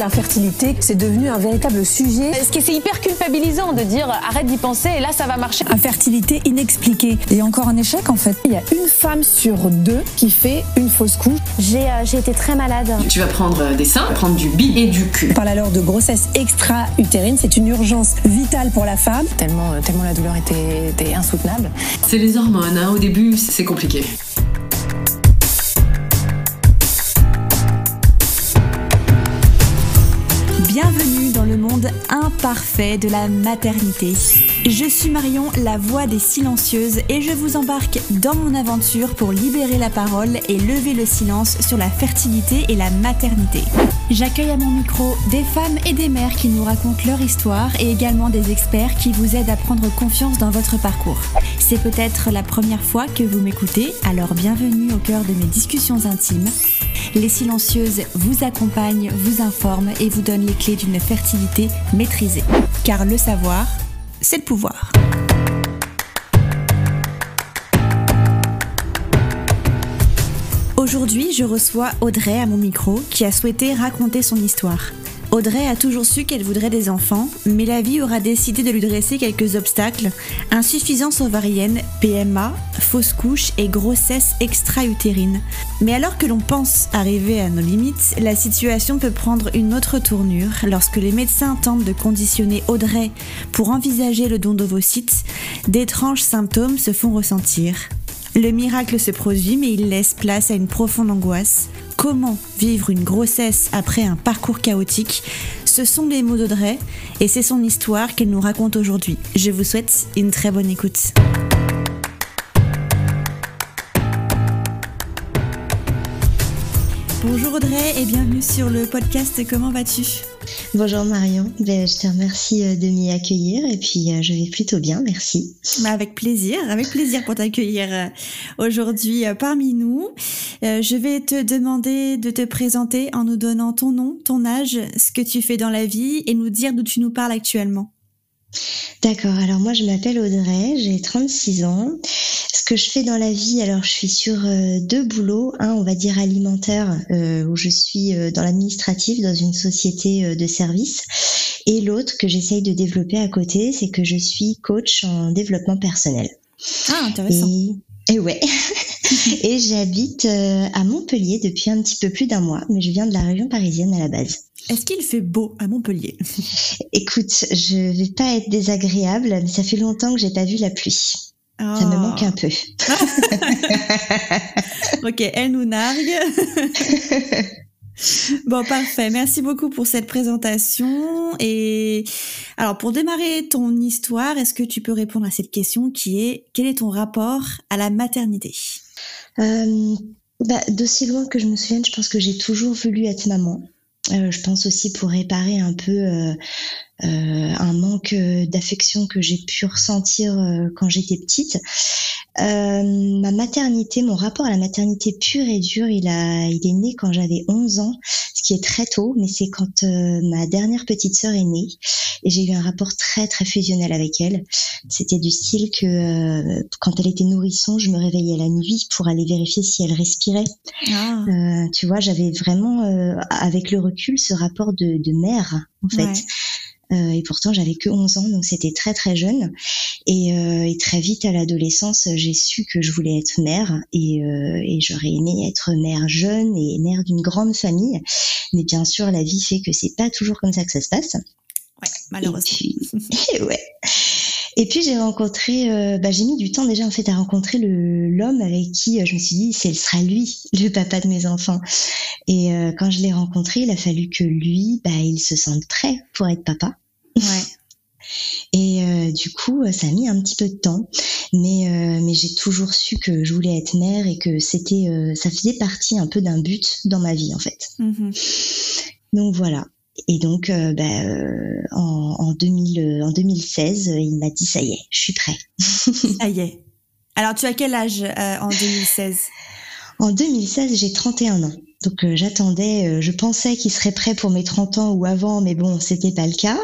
L'infertilité, c'est devenu un véritable sujet. Ce qui c'est hyper culpabilisant de dire arrête d'y penser et là ça va marcher. Infertilité inexpliquée et encore un échec en fait. Il y a une femme sur deux qui fait une fausse couche. J'ai euh, été très malade. Tu vas prendre des seins, prendre du bi et du cul. On parle alors de grossesse extra-utérine, c'est une urgence vitale pour la femme. Tellement, euh, tellement la douleur était, était insoutenable. C'est les hormones, hein. au début c'est compliqué. Imparfait de la maternité. Je suis Marion, la voix des silencieuses, et je vous embarque dans mon aventure pour libérer la parole et lever le silence sur la fertilité et la maternité. J'accueille à mon micro des femmes et des mères qui nous racontent leur histoire et également des experts qui vous aident à prendre confiance dans votre parcours. C'est peut-être la première fois que vous m'écoutez, alors bienvenue au cœur de mes discussions intimes. Les silencieuses vous accompagnent, vous informent et vous donnent les clés d'une fertilité maîtrisée. Car le savoir, c'est le pouvoir. Aujourd'hui, je reçois Audrey à mon micro qui a souhaité raconter son histoire. Audrey a toujours su qu'elle voudrait des enfants, mais la vie aura décidé de lui dresser quelques obstacles, insuffisance ovarienne, PMA, fausse couche et grossesse extra-utérine. Mais alors que l'on pense arriver à nos limites, la situation peut prendre une autre tournure lorsque les médecins tentent de conditionner Audrey pour envisager le don d'ovocytes, d'étranges symptômes se font ressentir. Le miracle se produit mais il laisse place à une profonde angoisse. Comment vivre une grossesse après un parcours chaotique Ce sont les mots d'Audrey et c'est son histoire qu'elle nous raconte aujourd'hui. Je vous souhaite une très bonne écoute. Bonjour Audrey et bienvenue sur le podcast Comment vas-tu Bonjour Marion, ben, je te remercie euh, de m'y accueillir et puis euh, je vais plutôt bien, merci. Bah, avec plaisir, avec plaisir pour t'accueillir euh, aujourd'hui parmi nous. Je vais te demander de te présenter en nous donnant ton nom, ton âge, ce que tu fais dans la vie et nous dire d'où tu nous parles actuellement. D'accord, alors moi je m'appelle Audrey, j'ai 36 ans. Ce que je fais dans la vie, alors je suis sur euh, deux boulots. Un, on va dire alimentaire, euh, où je suis euh, dans l'administratif dans une société de services. Et l'autre que j'essaye de développer à côté, c'est que je suis coach en développement personnel. Ah, intéressant. Et, et ouais. et j'habite à Montpellier depuis un petit peu plus d'un mois, mais je viens de la région parisienne à la base. Est-ce qu'il fait beau à Montpellier? Écoute, je vais pas être désagréable, mais ça fait longtemps que j'ai pas vu la pluie. Ça me manque un peu. ok, elle nous nargue. bon, parfait. Merci beaucoup pour cette présentation. Et alors, pour démarrer ton histoire, est-ce que tu peux répondre à cette question qui est quel est ton rapport à la maternité? Euh, bah, D'aussi loin que je me souvienne, je pense que j'ai toujours voulu être maman. Euh, je pense aussi pour réparer un peu euh, un manque d'affection que j'ai pu ressentir quand j'étais petite. ma maternité, mon rapport à la maternité pure et dure, il a, il est né quand j'avais 11 ans, ce qui est très tôt, mais c'est quand ma dernière petite sœur est née et j'ai eu un rapport très très fusionnel avec elle. C'était du style que euh, quand elle était nourrisson, je me réveillais la nuit pour aller vérifier si elle respirait. Ah. Euh, tu vois, j'avais vraiment, euh, avec le recul, ce rapport de, de mère en fait. Euh, et pourtant, j'avais que 11 ans, donc c'était très très jeune. Et, euh, et très vite à l'adolescence, j'ai su que je voulais être mère et, euh, et j'aurais aimé être mère jeune et mère d'une grande famille. Mais bien sûr, la vie fait que c'est pas toujours comme ça que ça se passe. Ouais, malheureusement. Et puis, ouais. Et puis j'ai rencontré, euh, bah, j'ai mis du temps déjà en fait à rencontrer le l'homme avec qui euh, je me suis dit, c'est sera lui le papa de mes enfants. Et euh, quand je l'ai rencontré, il a fallu que lui, bah, il se sente prêt pour être papa. Ouais. Et euh, du coup, ça a mis un petit peu de temps, mais euh, mais j'ai toujours su que je voulais être mère et que c'était, ça faisait partie un peu d'un but dans ma vie en fait. Mm-hmm. Donc voilà. Et donc, euh, bah, euh, en, en, 2000, en 2016, il m'a dit ça y est, je suis prêt. ça y est. Alors, tu as quel âge euh, en 2016 En 2016, j'ai 31 ans. Donc j'attendais, je pensais qu'il serait prêt pour mes 30 ans ou avant, mais bon, c'était pas le cas.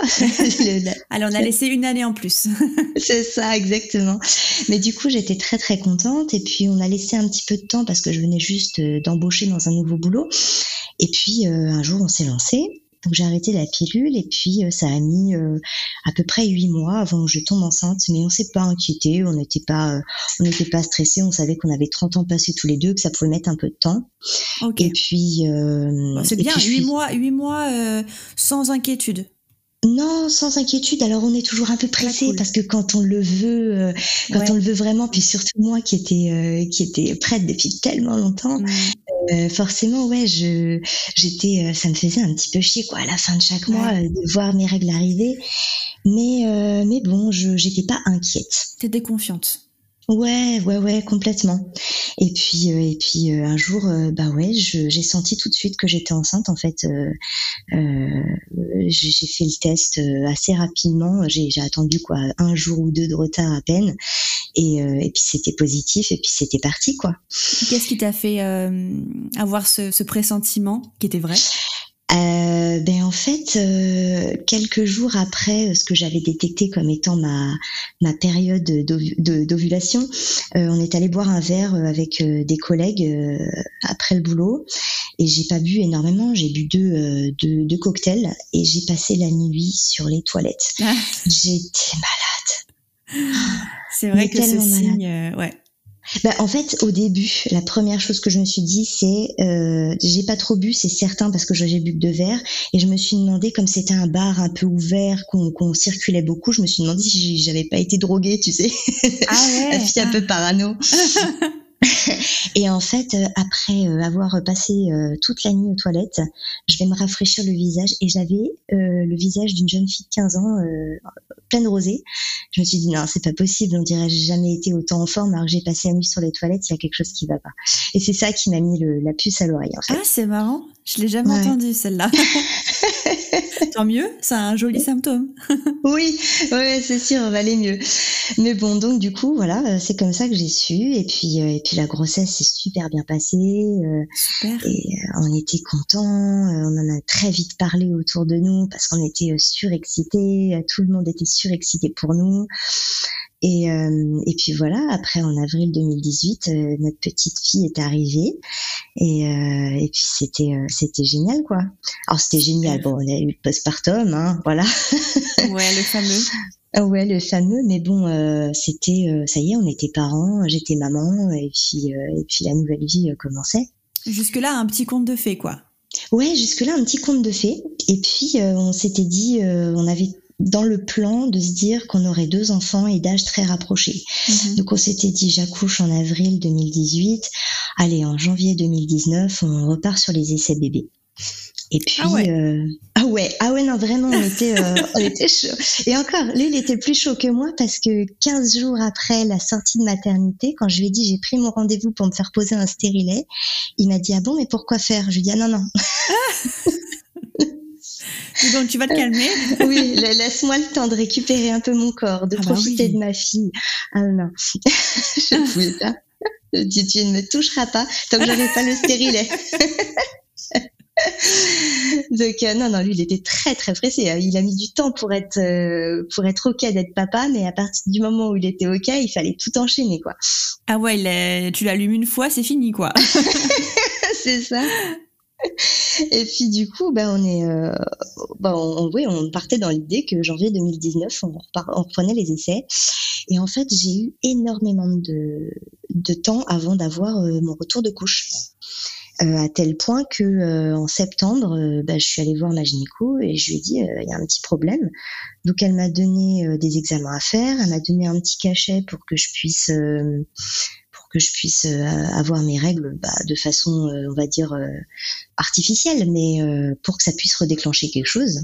Alors on a laissé une année en plus. C'est ça, exactement. Mais du coup, j'étais très très contente et puis on a laissé un petit peu de temps parce que je venais juste d'embaucher dans un nouveau boulot. Et puis un jour, on s'est lancé Donc j'ai arrêté la pilule et puis euh, ça a mis euh, à peu près huit mois avant que je tombe enceinte. Mais on s'est pas inquiété, on n'était pas, euh, on n'était pas stressé. On savait qu'on avait 30 ans passés tous les deux, que ça pouvait mettre un peu de temps. Et puis c'est bien, huit suis- mois, huit mois sans inquiétude. Non, sans inquiétude. Alors on est toujours un peu pressé cool. parce que quand on le veut, euh, quand Ouais. on le veut vraiment, puis surtout moi qui était euh, qui était prête depuis tellement longtemps, Mm. euh, forcément ouais, je j'étais, ça me faisait un petit peu chier quoi à la fin de chaque mois Ouais. de voir mes règles arriver. Mais mais bon, je j'étais pas inquiète. T'étais confiante. Ouais, ouais, ouais, complètement. Et puis, euh, et puis euh, un jour, euh, bah ouais, j'ai senti tout de suite que j'étais enceinte. En fait, j'ai fait le test assez rapidement. J'ai attendu quoi, un jour ou deux de retard à peine. Et, et puis c'était positif. Et puis c'était parti quoi. Qu'est-ce qui t'a fait avoir ce, ce pressentiment qui était vrai? Euh, ben en fait, euh, quelques jours après euh, ce que j'avais détecté comme étant ma ma période d'ovu- de- d'ovulation, euh, on est allé boire un verre euh, avec des collègues euh, après le boulot et j'ai pas bu énormément, j'ai bu deux, deux deux cocktails et j'ai passé la nuit sur les toilettes. Ah, J'étais malade. C'est vrai Mais que ce malade. signe, ouais. Bah, en fait, au début, la première chose que je me suis dit, c'est euh, j'ai pas trop bu, c'est certain, parce que j'ai bu que deux verres. Et je me suis demandé, comme c'était un bar un peu ouvert, qu'on qu'on circulait beaucoup, je me suis demandé si j'avais pas été droguée, tu sais, Ah ouais. la fille un peu parano. Et en fait, euh, après euh, avoir passé euh, toute la nuit aux toilettes, je vais me rafraîchir le visage et j'avais le visage d'une jeune fille de 15 ans, pleine de rosée. Je me suis dit non, c'est pas possible, on dirait que j'ai jamais été autant en forme alors que j'ai passé la nuit sur les toilettes, il y a quelque chose qui va pas. Et c'est ça qui m'a mis le- la puce à l'oreille en fait. Ah, c'est marrant. Je l'ai jamais Ouais. entendu celle-là. Tant mieux, c'est un joli symptôme. Oui, ouais, c'est sûr, on va aller mieux. Mais bon, donc du coup, voilà, euh, c'est comme ça que j'ai su. Et puis, euh, et puis la grossesse s'est super bien passée. euh, Super. et euh, on était contents. on en a très vite parlé autour de nous parce qu'on était surexcités. Tout le monde était surexcité pour nous. Et, euh, et puis voilà, après en avril 2018, euh, notre petite fille est arrivée et, euh, et puis c'était c'était génial quoi. Alors c'était génial. Bon, on a eu le postpartum, hein, voilà. Ouais, le fameux. Ouais, le fameux, mais bon, c'était, ça y est, on était parents, j'étais maman, et puis, et puis la nouvelle vie commençait. Jusque-là, un petit conte de fées, quoi. Ouais, jusque-là, un petit conte de fées. Et puis, on s'était dit, on avait dans le plan de se dire qu'on aurait deux enfants et d'âge très rapprochés. Mhm. Donc, on s'était dit, j'accouche en avril 2018. Allez, en janvier 2019, on repart sur les essais bébés. Et puis, Ah ouais. euh, ah ouais, ah ouais, non, vraiment, on était, euh, on était chaud. Et encore, lui, il était plus chaud que moi parce que 15 jours après la sortie de maternité, quand je lui ai dit, j'ai pris mon rendez-vous pour me faire poser un stérilet, il m'a dit, ah bon, mais pourquoi faire? Je lui ai dit, ah non, non, donc, tu vas te calmer. oui, la- laisse-moi le temps de récupérer un peu mon corps, de Ah bah profiter oui. de ma fille. Ah non, je ne pouvais pas. Je dis, tu ne me toucheras pas tant que j'aurai pas le stérilet. Donc euh, non, non, lui, il était très très pressé. hein. Il a mis du temps pour être euh, pour être ok d'être papa, mais à partir du moment où il était ok, il fallait tout enchaîner quoi. Ah ouais, il est- tu l'allumes une fois, c'est fini, quoi. c'est ça. Et puis du coup, ben on est, euh, ben, on, oui, on partait dans l'idée que janvier 2019, on, on reprenait les essais. Et en fait, j'ai eu énormément de, de temps avant d'avoir euh, mon retour de couche. Euh, à tel point que euh, en septembre, euh, ben, je suis allée voir ma gynéco et je lui ai dit euh, il y a un petit problème. Donc elle m'a donné des examens à faire, elle m'a donné un petit cachet pour que je puisse que je puisse euh, avoir mes règles bah, de façon, euh, on va dire, euh, artificielle, mais pour que ça puisse redéclencher quelque chose.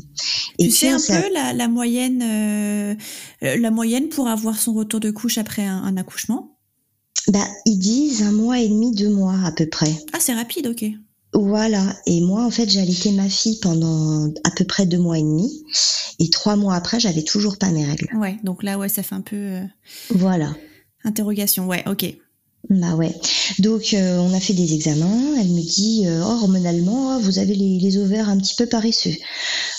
tu sais un ça- peu la, la moyenne, la moyenne pour avoir son retour de couche après un, un accouchement? Bah, ils disent un mois et demi, deux mois à peu près. Ah, c'est rapide, ok. Voilà. Et moi, en fait, j'ai allaité ma fille pendant à peu près deux mois et demi. Et trois mois après, j'avais toujours pas mes règles. Ouais, donc là, ouais, ça fait un peu euh, Voilà. interrogation. Ouais, ok. Bah ouais. Donc euh, on a fait des examens. Elle me dit, euh, oh, hormonalement, oh, vous avez les, les ovaires un petit peu paresseux.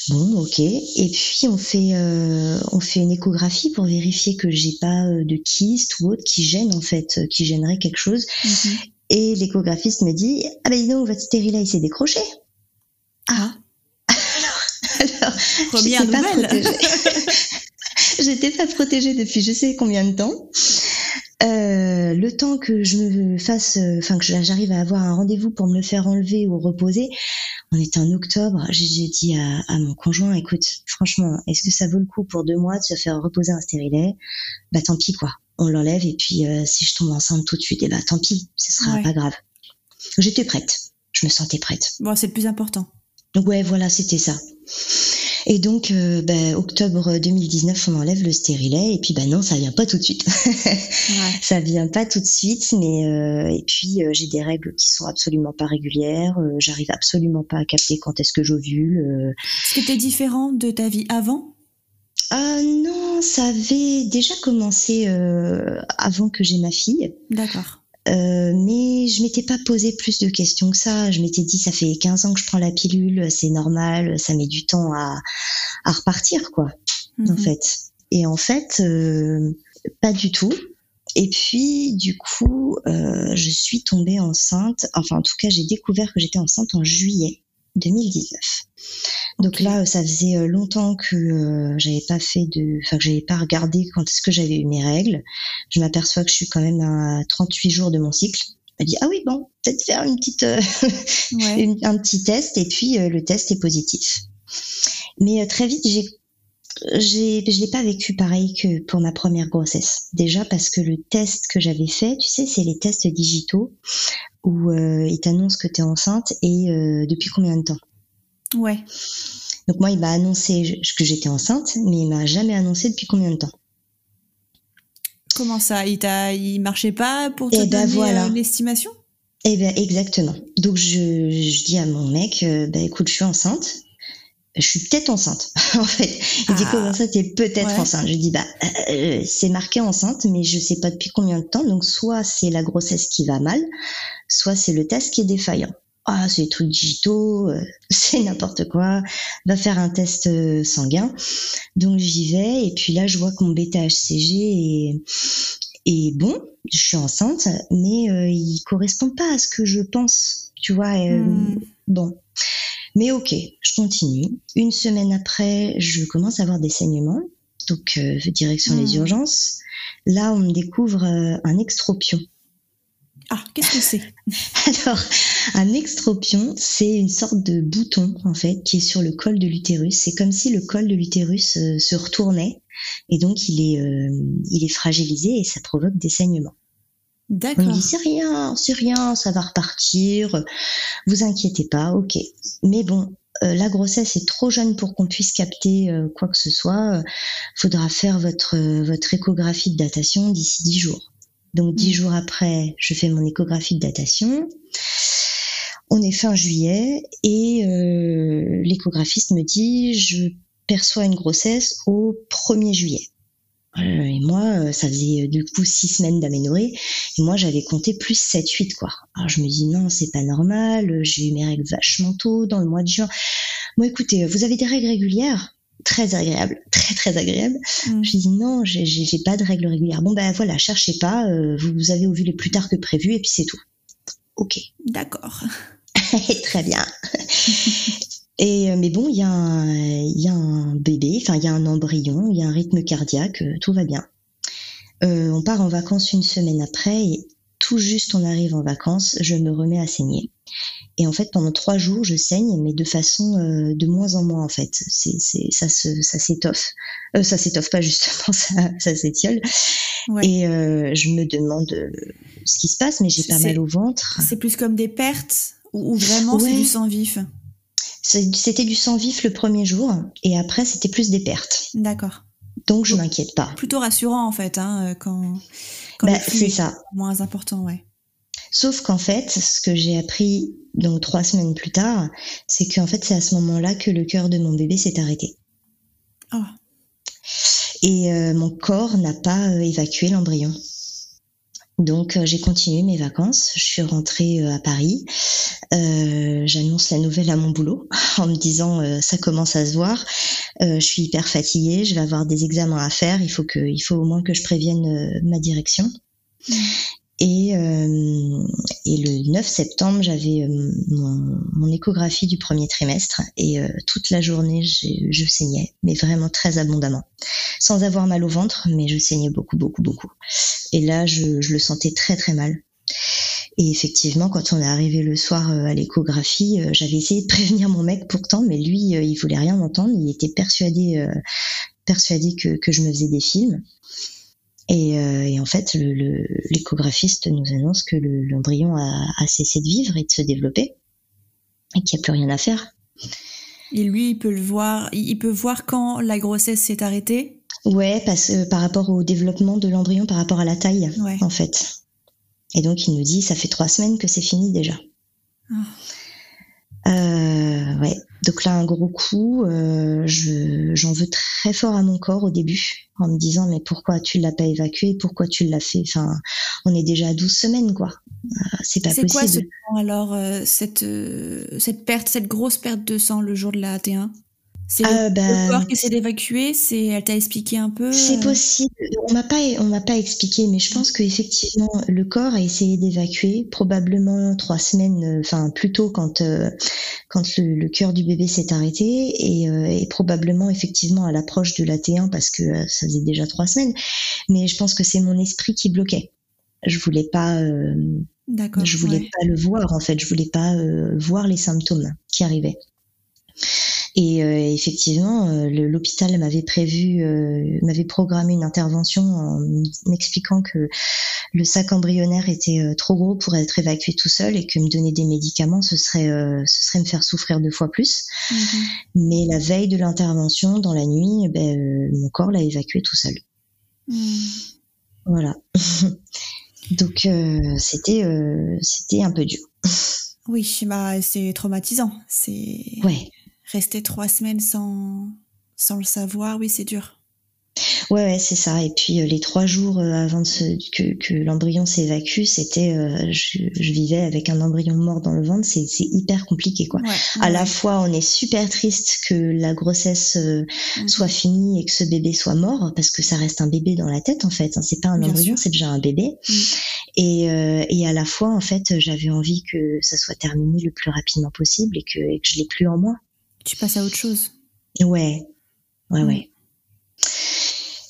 Bon, ok. Et puis on fait euh, on fait une échographie pour vérifier que j'ai pas euh, de kyste ou autre qui gêne en fait, euh, qui gênerait quelque chose. Mhm. Et l'échographiste me dit, ah ben dis donc votre stérilet il s'est décroché. Ah, Première nouvelle. J'étais pas protégée depuis je sais combien de temps. Euh, le temps que je me fasse, euh, enfin que j'arrive à avoir un rendez-vous pour me le faire enlever ou reposer, on est en octobre. J'ai dit à, mon conjoint, écoute, franchement, est-ce que ça vaut le coup pour deux mois de se faire reposer un stérilet? Bah tant pis quoi, on l'enlève et puis euh, si je tombe enceinte tout de suite, et eh bah tant pis, ce sera pas grave. J'étais prête, je me sentais prête. Bon, c'est le plus important. Donc ouais, voilà, c'était ça. Et donc, euh, ben, octobre 2019, on enlève le stérilet. Et puis, ben non, ça vient pas tout de suite. ouais. Ça vient pas tout de suite. Mais euh, et puis, euh, j'ai des règles qui sont absolument pas régulières. J'arrive absolument pas à capter quand est-ce que j'ovule. Est-ce que c'était différent de ta vie avant? Ah non, ça avait déjà commencé avant que j'ai ma fille. D'accord. Euh, mais je m'étais pas posé plus de questions que ça. Je m'étais dit, ça fait 15 ans que je prends la pilule, c'est normal, ça met du temps à, à repartir, quoi, en mhm. fait. Et en fait, euh, pas du tout. Et puis, du coup, euh, je suis tombée enceinte. Enfin, en tout cas, j'ai découvert que j'étais enceinte en juillet 2019. Donc là, ça faisait euh, longtemps que euh, j'avais pas fait de, enfin que j'avais pas regardé quand est-ce que j'avais eu mes règles. Je m'aperçois que je suis quand même à 38 jours de mon cycle. Elle dit ah oui bon, peut-être faire une petite, euh, un petit test et puis le test est positif. Mais très vite j'ai j'ai, je l'ai pas vécu pareil que pour ma première grossesse. Déjà parce que le test que j'avais fait, tu sais, c'est les tests digitaux où euh, il t'annonce que tu es enceinte et depuis combien de temps? Ouais. Donc moi, il m'a annoncé que j'étais enceinte, mais il m'a jamais annoncé depuis combien de temps? Comment ça? Il t'a, il marchait pas pour te eh ben, donner voilà. Euh, l'estimation Eh ben exactement. Donc je, je dis à mon mec, euh, bah écoute, je suis enceinte. Je suis peut-être enceinte, en fait. Il dit comment ça, t'es peut-être enceinte. Je dis bah euh, c'est marqué enceinte, mais je sais pas depuis combien de temps. Donc soit c'est la grossesse qui va mal, soit c'est le test qui est défaillant ah c'est des trucs digitaux, euh, c'est n'importe quoi, va faire un test euh, sanguin. Donc j'y vais et puis là je vois que mon bêta HCG est, bon, je suis enceinte, mais euh, il correspond pas à ce que je pense, tu vois. Hmm. Bon, mais ok, je continue. Une semaine après, je commence à avoir des saignements, donc direction les hmm. urgences. Là, on me découvre un extropion. Ah, qu'est-ce que c'est? Alors, un extropion, c'est une sorte de bouton en fait qui est sur le col de l'utérus. C'est comme si le col de l'utérus euh, se retournait et donc il est, euh, il est fragilisé et ça provoque des saignements. D'accord. On dit c'est rien, c'est rien, ça va repartir. Vous inquiétez pas, ok. Mais bon, euh, la grossesse est trop jeune pour qu'on puisse capter quoi que ce soit. faudra faire votre votre échographie de datation d'ici dix jours. Donc dix mm. jours après, je fais mon échographie de datation. On est fin juillet et euh, l'échographiste me dit je perçois une grossesse au 1er juillet. Euh, et moi, euh, ça faisait du coup six semaines d'aménorrhée. Et moi, j'avais compté plus 7, 8, quoi. Alors, je me dis, non, c'est pas normal. J'ai eu mes règles vachement tôt, dans le mois de juin. Bon, écoutez, vous avez des règles régulières? très agréable, très très agréable. Mm. Je dis non, j'ai pas de règles régulières. Bon ben voilà, cherchez pas, euh, vous avez ovulé plus tard que prévu et puis c'est tout. Ok. D'accord. très bien. et euh, mais bon, il y, a un, y a un bébé, enfin il y a un embryon, il y a un rythme cardiaque, euh, tout va bien. on part en vacances une semaine après et tout juste on arrive en vacances, je me remets à saigner. Et en fait, pendant trois jours, je saigne, mais de façon euh, de moins en moins en fait. C'est, c'est ça se, ça s'étoffe. Euh, ça s'étoffe pas justement, ça, ça s'étiole. Et euh, je me demande euh, ce qui se passe, mais j'ai pas mal au ventre. C'est plus comme des pertes ou, vraiment c'est du sang vif? C'était du sang vif le premier jour, et après c'était plus des pertes. D'accord. Donc je m'inquiète pas. Plutôt rassurant en fait, hein, quand. quand bah, c'est ça. Moins important, ouais. Sauf qu'en fait, ce que j'ai appris donc trois semaines plus tard, c'est qu'en fait c'est à ce moment-là que le cœur de mon bébé s'est arrêté. Oh. Et euh, mon corps n'a pas euh, évacué l'embryon. Donc euh, j'ai continué mes vacances. Je suis rentrée à Paris. J'annonce la nouvelle à mon boulot en me disant ça commence à se voir. je suis hyper fatiguée. Je vais avoir des examens à faire. Il faut que, il faut au moins que je prévienne ma direction. Et, euh, et le 9 septembre, j'avais euh, mon, échographie du premier trimestre et euh, toute la journée, je saignais, mais vraiment très abondamment, sans avoir mal au ventre, mais je saignais beaucoup, beaucoup, beaucoup. Et là, je, le sentais très, très mal. Et effectivement, quand on est arrivé le soir euh, à l'échographie, j'avais essayé de prévenir mon mec pourtant, mais lui, il voulait rien entendre. Il était persuadé, persuadé que je me faisais des films. Et, euh, et en fait, le- le- l'échographiste nous annonce que le- l'embryon a, a cessé de vivre et de se développer et qu'il n'y a plus rien à faire. Et lui, il peut le voir, il peut voir quand la grossesse s'est arrêtée? Ouais, parce, euh, par rapport au développement de l'embryon, par rapport à la taille, Ouais. en fait. Et donc, il nous dit, ça fait trois semaines que c'est fini déjà. Euh, ouais. Donc là, un gros coup. euh, je, j'en veux très fort à mon corps au début, en me disant, mais pourquoi tu l'as pas évacué? Pourquoi tu l'as fait? Enfin, on est déjà à 12 semaines, quoi. Euh, c'est pas C'est possible. quoi ce temps alors, euh, cette, euh, cette perte, cette grosse perte de sang le jour de la T1 C'est Ah, le, bah, corps qui s'est d'évacuer C'est, elle t'a expliqué un peu C'est euh, possible. On m'a pas, on m'a pas expliqué, mais je pense qu'effectivement, le corps a essayé d'évacuer probablement trois semaines, euh, enfin plutôt quand euh, quand le, le cœur du bébé s'est arrêté et, euh, et probablement effectivement à l'approche de la T1 parce que euh, ça faisait déjà trois semaines. Mais je pense que c'est mon esprit qui bloquait. Je voulais pas, euh, D'accord. je voulais ouais. pas le voir en fait. Je voulais pas euh, voir les symptômes qui arrivaient. Et euh, effectivement, euh, l'hôpital m'avait prévu, euh, m'avait programmé une intervention en m'expliquant que le sac embryonnaire était euh, trop gros pour être évacué tout seul et que me donner des médicaments, ce serait, euh, ce serait me faire souffrir deux fois plus. Mhm. Mais la veille de l'intervention, dans la nuit, ben, euh, mon corps l'a évacué tout seul. Mhm. Voilà. Donc euh, c'était, euh, c'était un peu dur. Oui, bah, c'est traumatisant. C'est Ouais. Rester trois semaines sans, sans le savoir, oui, c'est dur. Ouais, ouais, c'est ça. Et puis euh, les trois jours euh, avant de se- que, que l'embryon s'évacue, c'était, euh, je, je vivais avec un embryon mort dans le ventre. C'est, hyper compliqué, quoi. Ouais, À la fois, on est super triste que la grossesse Mhm. soit finie et que ce bébé soit mort, parce que ça reste un bébé dans la tête, en fait. hein. C'est pas un Bien embryon, c'est déjà un bébé. Mhm. Et, et à la fois, en fait, j'avais envie que ça soit terminé le plus rapidement possible et que, et que je l'ai plus en moi. Tu passes à autre chose. Ouais, ouais, ouais.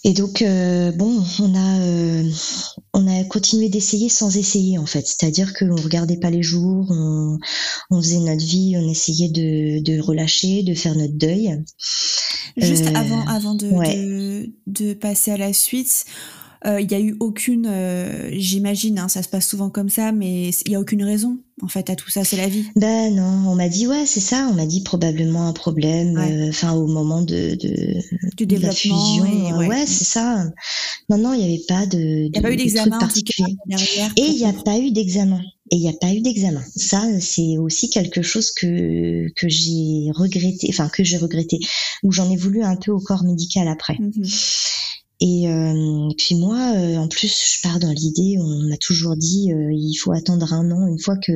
Et donc, euh, bon, on a, euh, on a continué d'essayer sans essayer, en fait. C'est-à-dire qu'on regardait pas les jours, on, on faisait notre vie, on essayait de, de relâcher, de faire notre deuil. Juste Euh, avant, avant de, ouais. de, de passer à la suite, il y a eu aucune, euh, j'imagine, hein, ça se passe souvent comme ça, mais il y a aucune raison, en fait, à tout ça, c'est la vie. Ben non, on m'a dit, ouais, c'est ça, on m'a dit probablement un problème, Ouais. euh, enfin, au moment de, de, Du de la fusion. euh, ouais. ouais, c'est ça. Non, non, il n'y avait pas de, Il n'y a pas eu de- de d'examen, particulier. derrière. Et il n'y a pas eu d'examen. Et il n'y a pas eu d'examen. Ça, c'est aussi quelque chose que, que j'ai regretté, enfin, que j'ai regretté, où j'en ai voulu un peu au corps médical après. Mhm. Et euh, puis moi, euh, en plus, je pars dans l'idée, on m'a toujours dit, euh, il faut attendre un an. Une fois que,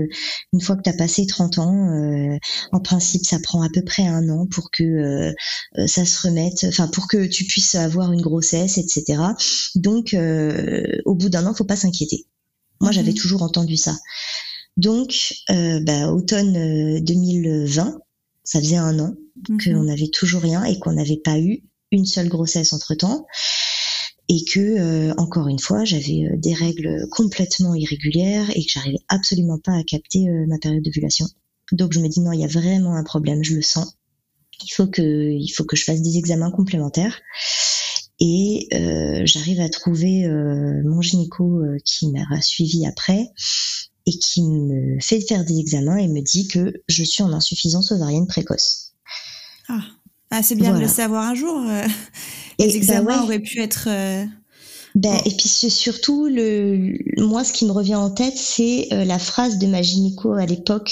une fois que tu as passé 30 ans, euh, en principe, ça prend à peu près un an pour que euh, ça se remette, enfin, pour que tu puisses avoir une grossesse, etc. Donc, euh, au bout d'un an, faut pas s'inquiéter. Moi, j'avais Mhm. toujours entendu ça. Donc, euh, bah, automne euh, 2020, ça faisait un an Mhm. qu'on n'avait toujours rien et qu'on n'avait pas eu une seule grossesse entre temps et que euh, encore une fois j'avais euh, des règles complètement irrégulières et que j'arrivais absolument pas à capter euh, ma période d'ovulation. Donc je me dis non, il y a vraiment un problème, je le sens. Il faut que il faut que je fasse des examens complémentaires. Et euh, j'arrive à trouver euh, mon gynéco qui m'a suivi après et qui me fait faire des examens et me dit que je suis en insuffisance ovarienne précoce. Ah, Ah, c'est bien de le savoir un jour. euh. Et Les bah examens ouais. auraient pu être. Ben, et puis surtout le moi ce qui me revient en tête c'est euh, la phrase de ma gynéco à l'époque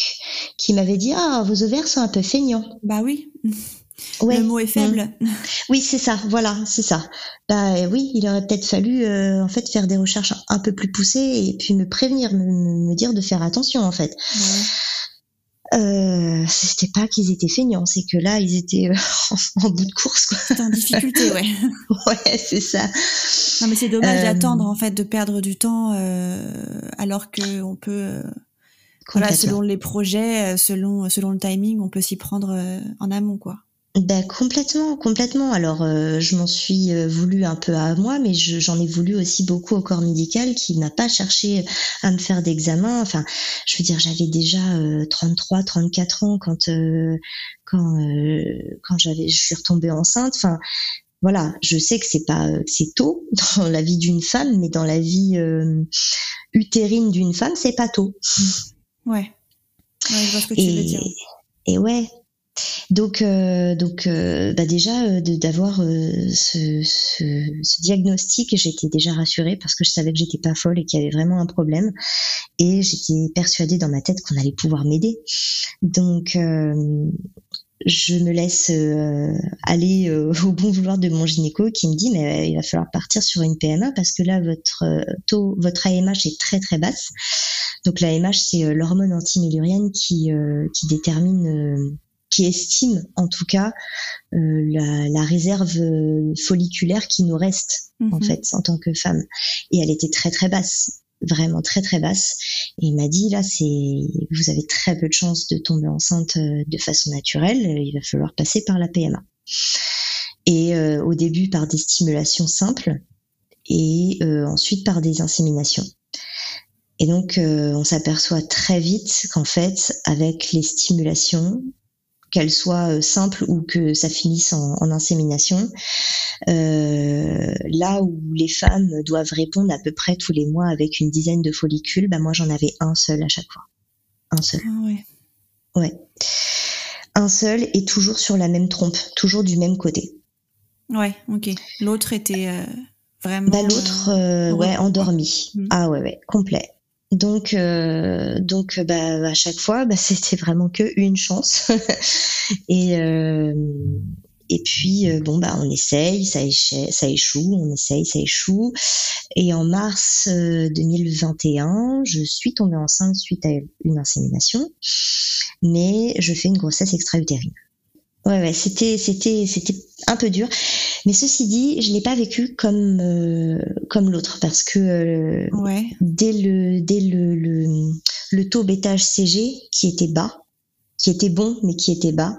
qui m'avait dit ah vos ovaires sont un peu feignants. Bah oui, Ouais. le mot est faible. Oui c'est ça voilà c'est ça. Bah oui il aurait peut-être fallu euh, en fait faire des recherches un peu plus poussées et puis me prévenir me, me dire de faire attention en fait. Ouais. Euh, c'était pas qu'ils étaient feignants, c'est que là, ils étaient euh, en, bout de course. C'était en difficulté, ouais. ouais, c'est ça. Non, mais c'est dommage d'attendre, en fait, de perdre du temps alors qu'on peut... Voilà, selon les projets, selon, selon le timing, on peut s'y prendre en amont, quoi. Ben complètement, complètement. Alors euh, je m'en suis euh, voulu un peu à moi, mais j'en ai voulu aussi beaucoup au corps médical qui n'a pas cherché à me faire d'examen. Enfin, je veux dire, j'avais déjà 33, euh, 34 ans quand quand quand j'avais, je suis retombée enceinte. Enfin, voilà, je sais que c'est pas c'est tôt dans la vie d'une femme, mais dans la vie utérine d'une femme, c'est pas tôt. Ouais. Ouais, je vois ce que tu veux dire. Et ouais, donc, euh, donc euh, bah déjà euh, d'avoir ce, ce, diagnostic, j'étais déjà rassurée parce que je savais que j'étais pas folle et qu'il y avait vraiment un problème. Et j'étais persuadée dans ma tête qu'on allait pouvoir m'aider. Donc, je me laisse aller au bon vouloir de mon gynéco qui me dit mais il va falloir partir sur une PMA parce que là votre taux, votre AMH est très très basse. Donc l'AMH c'est l'hormone antimillurienne qui qui détermine qui estime en tout cas euh, la, réserve euh, folliculaire qui nous reste en mhm. fait en tant que femme. Et elle était très très basse, vraiment très très basse. Et il m'a dit là c'est vous avez très peu de chances de tomber enceinte euh, de façon naturelle. Il va falloir passer par la PMA. Et au début par des stimulations simples et ensuite par des inséminations. Et donc, on s'aperçoit très vite qu'en fait, avec les stimulations, qu'elle soit euh, simple ou que ça finisse en, insémination. Euh, là où les femmes doivent répondre à peu près tous les mois avec une dizaine de follicules, bah moi j'en avais un seul à chaque fois. Un seul. Ah ouais. Ouais. Un seul et toujours sur la même trompe, toujours du même côté. Ouais, ok. L'autre était euh, vraiment. Bah, l'autre, ouais, endormi. Mm. Ah ouais, ouais, complet. Donc, euh, donc bah, à chaque fois, bah, c'était vraiment que une chance. et, euh, et puis, euh, bon, bah, on essaye, ça, ça échoue, on essaye, ça échoue. Et en mars 2021, je suis tombée enceinte suite à une insémination, mais je fais une grossesse extra-utérine. Ouais, ouais, c'était, c'était, c'était un peu dur. Mais ceci dit, je l'ai pas vécu comme euh, comme l'autre parce que euh, ouais. dès le dès le, le, le taux bêta HCG qui était bas, qui était bon mais qui était bas,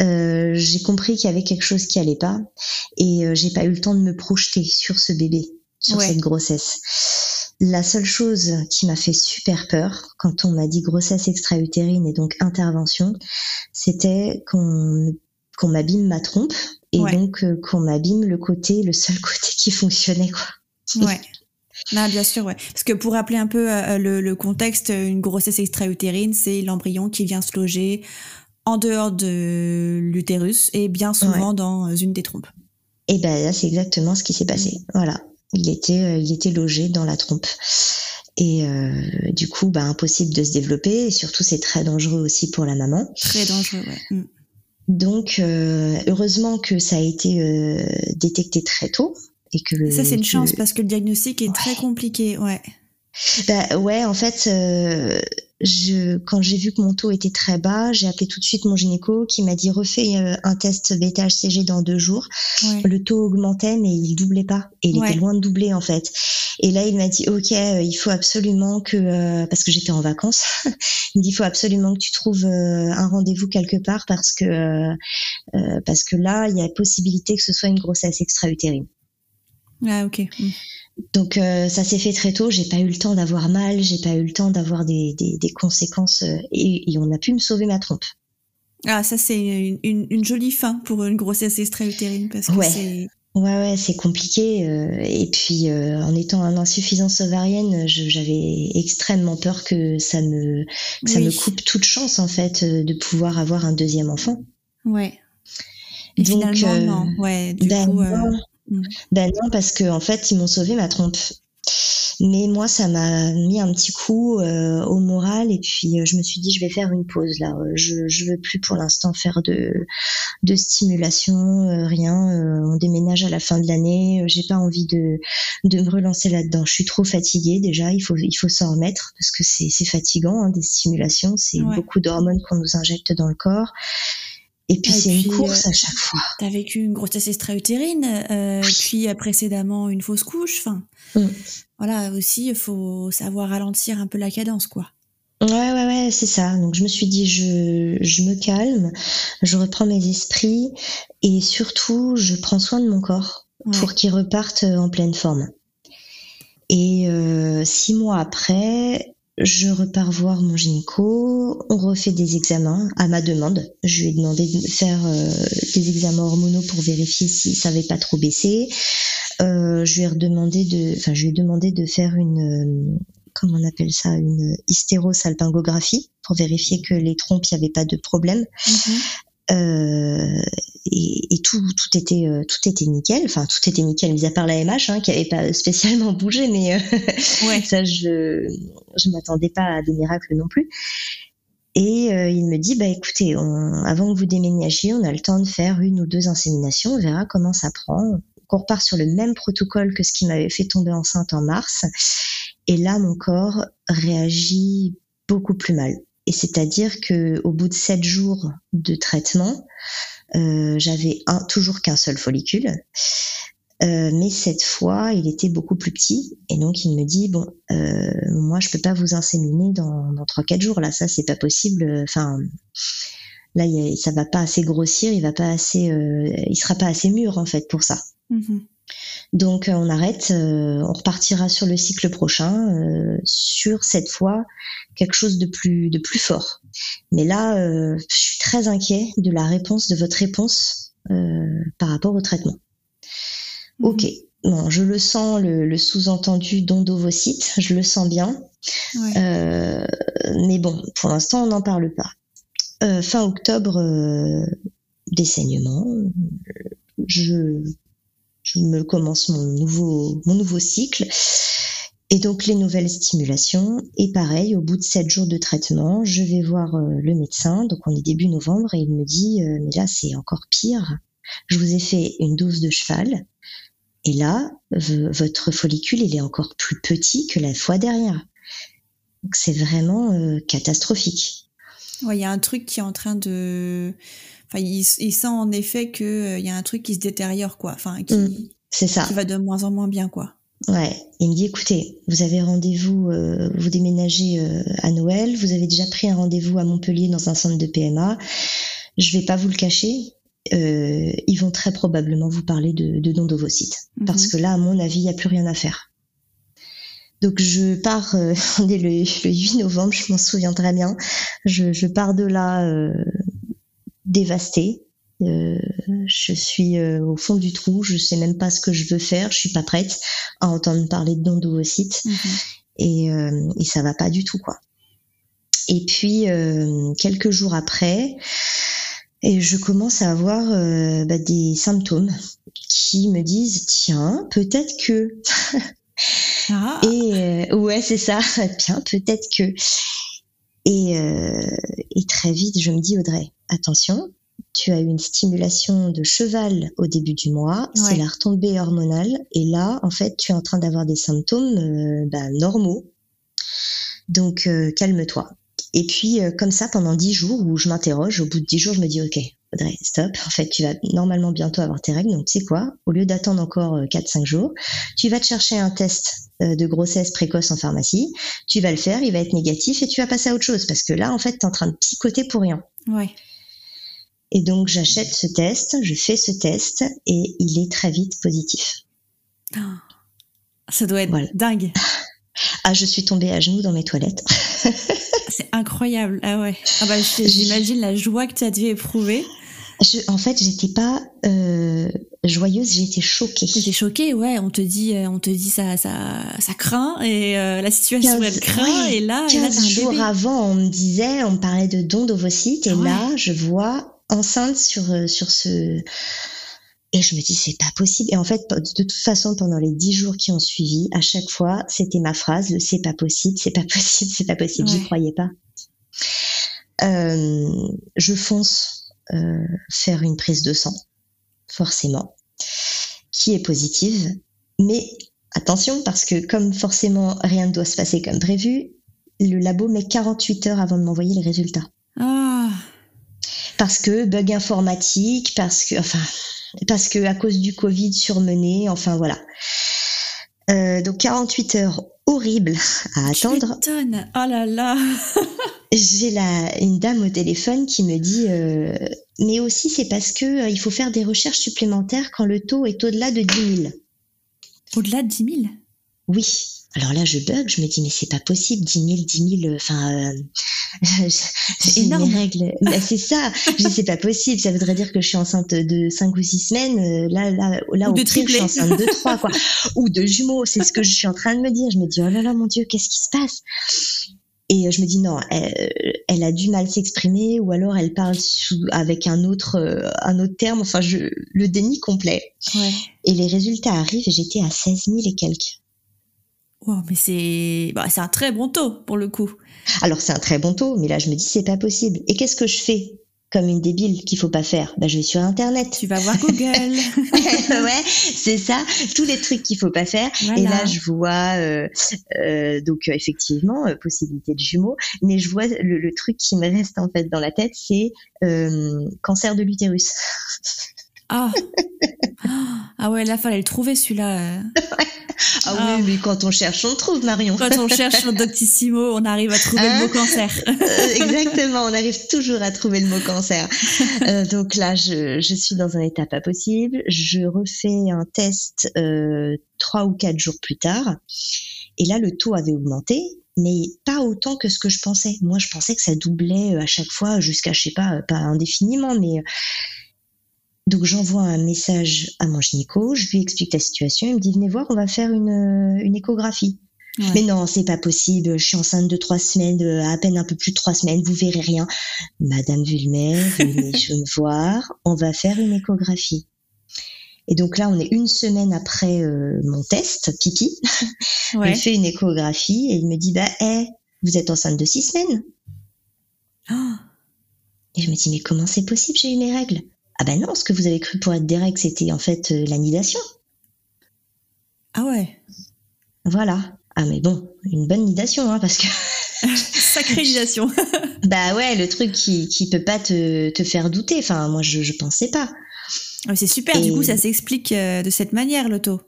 euh, j'ai compris qu'il y avait quelque chose qui allait pas et euh, j'ai pas eu le temps de me projeter sur ce bébé, sur cette grossesse. La seule chose qui m'a fait super peur quand on m'a dit grossesse extra-utérine et donc intervention, c'était qu'on qu'on m'abîme ma trompe et donc euh, qu'on m'abîme le côté, le seul côté qui fonctionnait quoi. Ouais. Non, bien sûr, ouais. Parce que pour rappeler un peu euh, le, contexte, une grossesse extra-utérine, c'est l'embryon qui vient se loger en dehors de l'utérus et bien souvent dans une des trompes. Et ben là, c'est exactement ce qui s'est passé. Voilà il était, euh, il était logé dans la trompe. Et euh, du coup, bah, impossible de se développer. Et surtout, c'est très dangereux aussi pour la maman. Très dangereux, ouais. Mm. Donc, euh, heureusement que ça a été euh, détecté très tôt. Et que, ça, c'est une chance parce que le diagnostic est très compliqué, ouais. Bah, ouais, en fait, je, quand j'ai vu que mon taux était très bas, j'ai appelé tout de suite mon gynéco qui m'a dit refais euh, un test bêta-HCG dans deux jours. Le taux augmentait mais il doublait pas et il était loin de doubler en fait. Et là il m'a dit ok euh, il faut absolument que euh, parce que j'étais en vacances, il me dit il faut absolument que tu trouves un rendez-vous quelque part parce que parce que là il y a possibilité que ce soit une grossesse extra-utérine. Ah ok. Mm. Donc euh, ça s'est fait très tôt, j'ai pas eu le temps d'avoir mal, j'ai pas eu le temps d'avoir des, des, conséquences euh, et, on a pu me sauver ma trompe. Ah ça c'est une, une, jolie fin pour une grossesse extra-utérine parce que ouais. c'est... Ouais ouais c'est compliqué euh, et puis en étant en insuffisance ovarienne j'avais extrêmement peur que ça me que ça me coupe toute chance en fait de pouvoir avoir un deuxième enfant. Ouais. Et Donc, finalement non ouais du ben coup Mm. Ben non, parce que en fait, ils m'ont sauvé ma trompe. Mais moi, ça m'a mis un petit coup euh, au moral et puis euh, je me suis dit, je vais faire une pause là. Je, je veux plus pour l'instant faire de, de stimulation, euh, rien. on déménage à la fin de l'année. J'ai pas envie de, de me relancer là-dedans. Je suis trop fatiguée déjà. Il faut, il faut s'en remettre parce que c'est fatigant hein, des stimulations. C'est beaucoup d'hormones qu'on nous injecte dans le corps. Et puis c'est une course à chaque fois. Tu as vécu une grossesse extra-utérine, euh, puis précédemment une fausse couche. Enfin, mm voilà, aussi, il faut savoir ralentir un peu la cadence, quoi. Ouais, ouais, ouais, c'est ça. Donc je me suis dit, je, je me calme, je reprends mes esprits et surtout, je prends soin de mon corps pour qu'il reparte en pleine forme. Et euh, six mois après, je repars voir mon gynéco, on refait des examens à ma demande. Je lui ai demandé de faire euh, des examens hormonaux pour vérifier si ça n'avait pas trop baissé. Euh, je lui ai redemandé de, enfin, je lui ai demandé de faire une, euh, comment on appelle ça, une hystérosalpingographie pour vérifier que les trompes, n'y avait pas de problème. Mhm. Euh, et, et, tout, tout était, euh, tout était nickel. Enfin, tout était nickel, mis à part la MH, hein, qui avait pas spécialement bougé, mais ouais. ça, je, je m'attendais pas à des miracles non plus. Et euh, il me dit, bah écoutez, on, avant que vous déménagiez, on a le temps de faire une ou deux inséminations, on verra comment ça prend qu'on repart sur le même protocole que ce qui m'avait fait tomber enceinte en mars. Et là, mon corps réagit beaucoup plus mal. Et c'est-à-dire que au bout de sept jours de traitement, euh, j'avais toujours qu'un seul follicule. Euh, mais cette fois, il était beaucoup plus petit. Et donc, il me dit, bon, euh, moi, je peux pas vous inséminer dans, dans 3-4 jours. Là, ça, c'est pas possible. Enfin, là, ça va pas assez grossir. Il va pas assez, il sera pas assez mûr, en fait, pour ça. Mhm. Donc euh, on arrête, euh, on repartira sur le cycle prochain, euh, sur cette fois quelque chose de plus de plus fort. Mais là, je suis très inquiet de la réponse de votre réponse par rapport au traitement. Mhm. Ok, bon, je le sens, le, sous-entendu d'ondovocyte, je le sens bien. mais bon, pour l'instant, on n'en parle pas. fin octobre, des saignements. Je je me commence mon nouveau, mon nouveau cycle. Et donc les nouvelles stimulations. Et pareil, au bout de sept jours de traitement, je vais voir euh, le médecin. Donc on est début novembre et il me dit euh, mais là c'est encore pire. Je vous ai fait une dose de cheval. Et là, votre follicule, il est encore plus petit que la fois dernière. Donc c'est vraiment euh, catastrophique. Il y a un truc qui est en train de Enfin, il, sent en effet qu'il euh, y a un truc qui se détériore, quoi. Enfin, qui, mm, c'est ça. qui va de moins en moins bien, quoi. Ouais, il me dit écoutez, vous avez rendez-vous, euh, vous déménagez euh, à Noël, vous avez déjà pris un rendez-vous à Montpellier dans un centre de PMA. Je vais pas vous le cacher, ils vont très probablement vous parler de, de don d'ovocytes, mhm. parce que là, à mon avis, il n'y a plus rien à faire. Donc je pars dès le, le, 8 novembre, je m'en souviens très bien. Je, je pars de là dévastée. Euh, je suis euh, au fond du trou, je sais même pas ce que je veux faire, je suis pas prête à entendre parler de don d'ovocytes mhm. et, euh, et ça va pas du tout quoi. Et puis euh, quelques jours après, et je commence à avoir bah, des symptômes qui me disent tiens peut-être que ah. et ouais c'est ça bien peut-être que et, et très vite je me dis Audrey attention, tu as eu une stimulation de cheval au début du mois, c'est la retombée hormonale, et là, en fait, tu es en train d'avoir des symptômes euh, bah, normaux. Donc, euh, calme-toi. Et puis, euh, comme ça, pendant dix jours, où je m'interroge, au bout de dix jours, je me dis, OK, Audrey, stop. En fait, tu vas normalement bientôt avoir tes règles. Donc, tu sais quoi? Au lieu d'attendre encore 4-5 jours, tu vas te chercher un test de grossesse précoce en pharmacie. Tu vas le faire, il va être négatif et tu vas passer à autre chose. Parce que là, en fait, tu es en train de picoter pour rien. Ouais. Et donc j'achète ce test, je fais ce test et il est très vite positif. Ah, ça doit être dingue. Ah, je suis tombée à genoux dans mes toilettes. C'est incroyable. Ah ouais. Ah bah, j'imagine la joie que tu as dû éprouver. en fait, j'étais pas euh, joyeuse, j'étais choquée. J'étais choquée, ouais. On te dit, euh, on te dit ça, ça, ça craint et euh, la situation elle craint et là, 15 jours avant, on me disait, on me parlait de dons d'ovocytes et là, je vois enceinte sur, euh, sur ce Et je me dis, c'est pas possible. Et en fait, de toute façon, pendant les dix jours qui ont suivi, à chaque fois, c'était ma phrase, le c'est pas possible, c'est pas possible, c'est pas possible. J'y Ouais. croyais pas. Euh, je fonce euh, faire une prise de sang, forcément, qui est positive. Mais attention, parce que comme forcément rien ne doit se passer comme prévu, le labo met 48 heures avant de m'envoyer les résultats parce que bug informatique, parce que, enfin, parce que à cause du Covid surmené, enfin voilà. Euh, donc 48 heures horribles à attendre. Oh là là. J'ai la une dame au téléphone qui me dit, euh, mais aussi c'est parce que euh, il faut faire des recherches supplémentaires quand le taux est au-delà de 10 000. Au-delà de 10 000 Oui. Alors là, je bug, je me dis, mais c'est pas possible, 10 000, 10 000, enfin, euh, c'est énorme. règles. C'est ça. Je dis, c'est pas possible. Ça voudrait dire que je suis enceinte de 5 ou 6 semaines. euh, Là, là, là, au de pire, je suis enceinte de 3, quoi. Ou de jumeaux. C'est ce que je suis en train de me dire. Je me dis, oh là là, mon Dieu, qu'est-ce qui se passe? Et euh, je me dis, non, elle, elle a du mal s'exprimer, ou alors elle parle sous, avec un autre, euh, un autre terme. Enfin, je, le déni complet. Ouais. Et les résultats arrivent et j'étais à 16 000 et quelques. Wow, mais c'est bah, c'est un très bon taux pour le coup. Alors c'est un très bon taux, mais là je me dis c'est pas possible. Et qu'est-ce que je fais comme une débile qu'il faut pas faire? Bah je vais sur internet. Tu vas voir Google. ouais, c'est ça, tous les trucs qu'il faut pas faire. Et là je vois euh, euh, donc euh, effectivement euh, possibilité de jumeaux, mais je vois le, le truc qui me reste en fait dans la tête, c'est euh, cancer de l'utérus. Ah. ah ouais, là fallait le trouver celui-là. euh. Ah, Ah. oui, mais quand on cherche, on trouve Marion. Quand on cherche sur Doctissimo, on arrive à trouver Hein le mot cancer. Euh, exactement, on arrive toujours à trouver le mot cancer. Euh, donc là, je, je suis dans un état pas possible. Je refais un test euh, trois ou quatre jours plus tard. Et là, le taux avait augmenté, mais pas autant que ce que je pensais. Moi, je pensais que ça doublait à chaque fois jusqu'à, je sais pas, pas indéfiniment, mais... Donc j'envoie un message à mon gynéco, je lui explique la situation, il me dit venez voir, on va faire une, euh, une échographie. Ouais. Mais non, c'est pas possible. Je suis enceinte de trois semaines, euh, à peine un peu plus de trois semaines. Vous verrez rien. Madame Vulmer, venez me voir. On va faire une échographie. Et donc là, on est une semaine après euh, mon test, pipi. Ouais. Il fait une échographie et il me dit, bah, eh, vous êtes enceinte de six semaines. Oh. Et je me dis, mais comment c'est possible J'ai eu mes règles? Ah ben non, ce que vous avez cru pour être des règles, c'était en fait euh, l'anidation. Ah ouais. Voilà. Ah mais bon, une bonne nidation, hein, parce que Sacralisation. Bah ouais, le truc qui, qui peut pas te, te faire douter. Enfin, moi, je, je pensais pas. Ouais, c'est super, du coup ça s'explique euh, de cette manière le taux.